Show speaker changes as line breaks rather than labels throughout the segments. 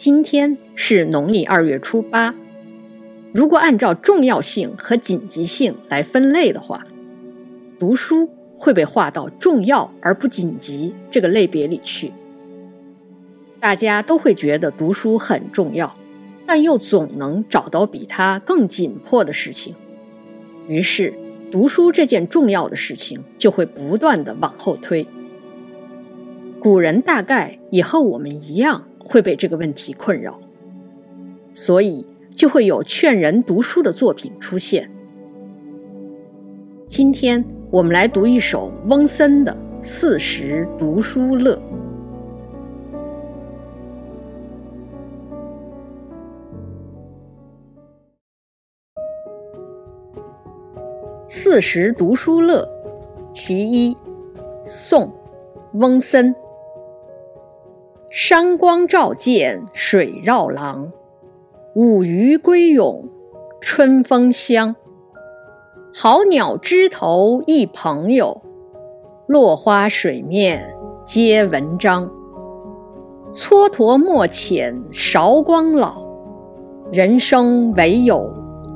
今天是农历二月初八。如果按照重要性和紧急性来分类的话，读书会被划到重要而不紧急这个类别里去。大家都会觉得读书很重要，但又总能找到比它更紧迫的事情，于是读书这件重要的事情就会不断的往后推。古人大概也和我们一样会被这个问题困扰，所以就会有劝人读书的作品出现。今天我们来读一首翁森的《四时读书乐》。《四时读书乐》其一，宋·翁森。山光照见水绕廊，舞鱼归涌春风香。好鸟枝头一朋友，落花水面皆文章。蹉跎莫遣韶光老，人生唯有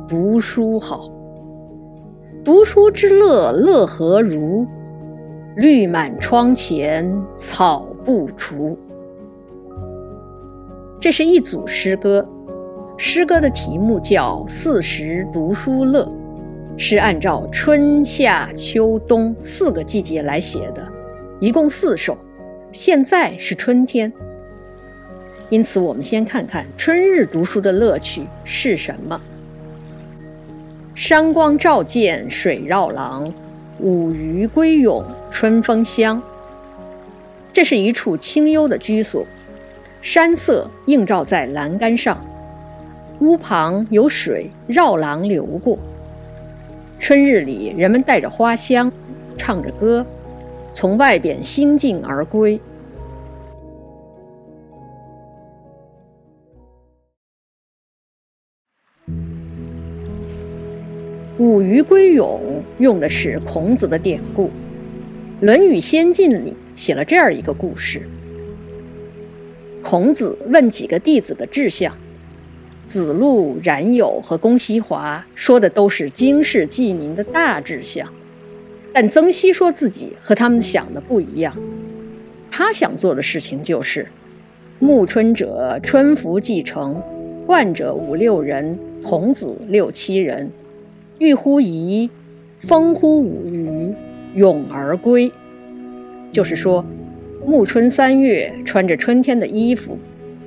读书好。读书之乐，乐何如？绿满窗前草不除。这是一组诗歌，诗歌的题目叫《四时读书乐》，是按照春夏秋冬四个季节来写的，一共四首。现在是春天，因此我们先看看春日读书的乐趣是什么。山光照见水绕廊，舞鱼归涌春风香。这是一处清幽的居所，山色映照在栏杆上，屋旁有水绕廊流过。春日里，人们带着花香，唱着歌，从外边兴尽而归。舞鱼归泳用的是孔子的典故，《论语先进》里写了这样一个故事：孔子问几个弟子的志向，子路、冉有和公西华说的都是经世济民的大志向，但曾皙说自己和他们想的不一样，他想做的事情就是暮春者春服既成，冠者五六人，童子六七人。欲乎沂，风乎舞雩，咏而归。就是说，暮春三月，穿着春天的衣服，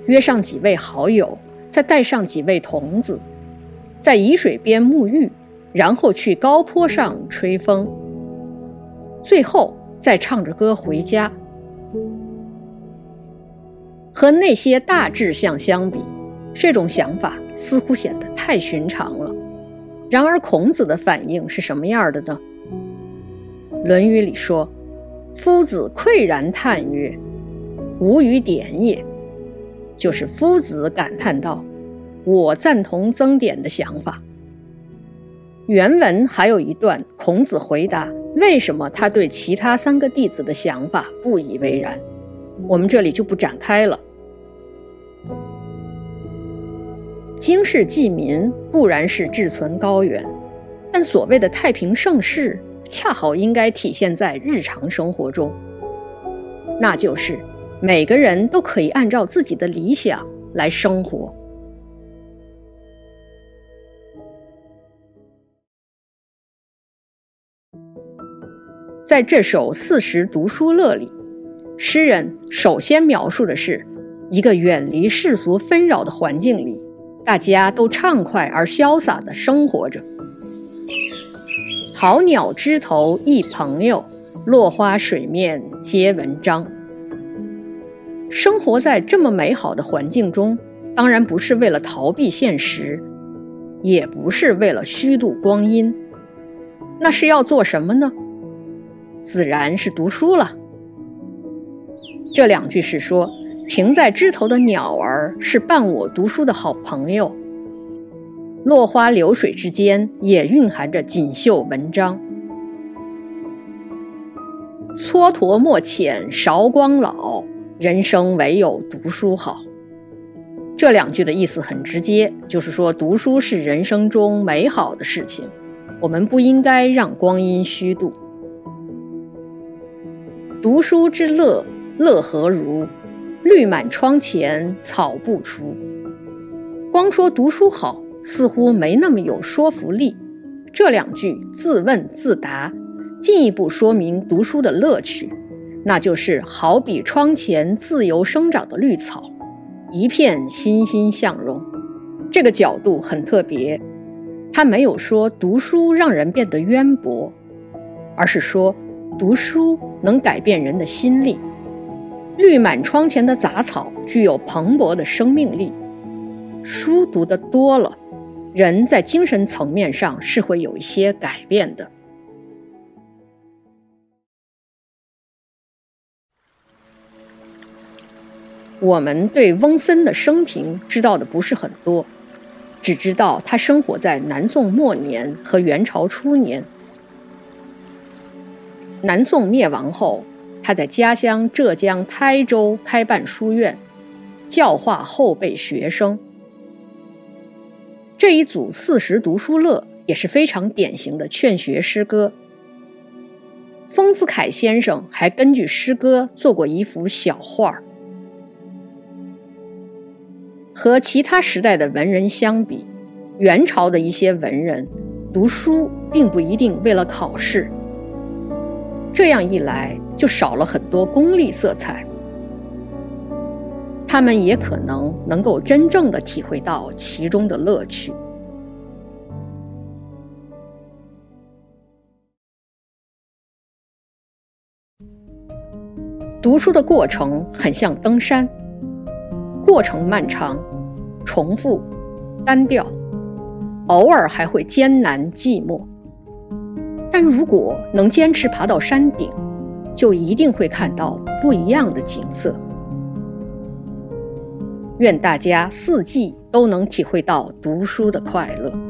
约上几位好友，再带上几位童子，在沂水边沐浴，然后去高坡上吹风，最后再唱着歌回家。和那些大志向相比，这种想法似乎显得太寻常了。然而，孔子的反应是什么样的呢？《论语》里说：“夫子喟然叹曰：‘吾与点也。’”就是夫子感叹道：“我赞同曾点的想法。”原文还有一段，孔子回答为什么他对其他三个弟子的想法不以为然，我们这里就不展开了。经世济民固然是志存高远，但所谓的太平盛世，恰好应该体现在日常生活中。那就是每个人都可以按照自己的理想来生活。在这首《四时读书乐》里，诗人首先描述的是一个远离世俗纷扰的环境里。大家都畅快而潇洒地生活着。好鸟枝头一朋友，落花水面皆文章。生活在这么美好的环境中，当然不是为了逃避现实，也不是为了虚度光阴，那是要做什么呢？自然是读书了。这两句是说。停在枝头的鸟儿是伴我读书的好朋友，落花流水之间也蕴含着锦绣文章。蹉跎莫遣韶光老，人生唯有读书好。这两句的意思很直接，就是说读书是人生中美好的事情，我们不应该让光阴虚度。读书之乐，乐何如？绿满窗前草不出。光说读书好，似乎没那么有说服力。这两句自问自答，进一步说明读书的乐趣，那就是好比窗前自由生长的绿草。一片欣欣向荣，这个角度很特别。他没有说读书让人变得渊博，而是说读书能改变人的心力。绿满窗前的杂草具有蓬勃的生命力。书读得多了，人在精神层面上是会有一些改变的。我们对翁森的生平知道的不是很多，只知道他生活在南宋末年和元朝初年。南宋灭亡后，他在家乡浙江台州开办书院，教化后辈学生。这一组四时读书乐也是非常典型的劝学诗歌。丰子恺先生还根据诗歌做过一幅小画儿。和其他时代的文人相比，元朝的一些文人读书并不一定为了考试。这样一来，就少了很多功利色彩。他们也可能能够真正的体会到其中的乐趣。读书的过程很像登山。过程漫长、重复、单调，偶尔还会艰难寂寞。但如果能坚持爬到山顶，就一定会看到不一样的景色。愿大家四季都能体会到读书的快乐。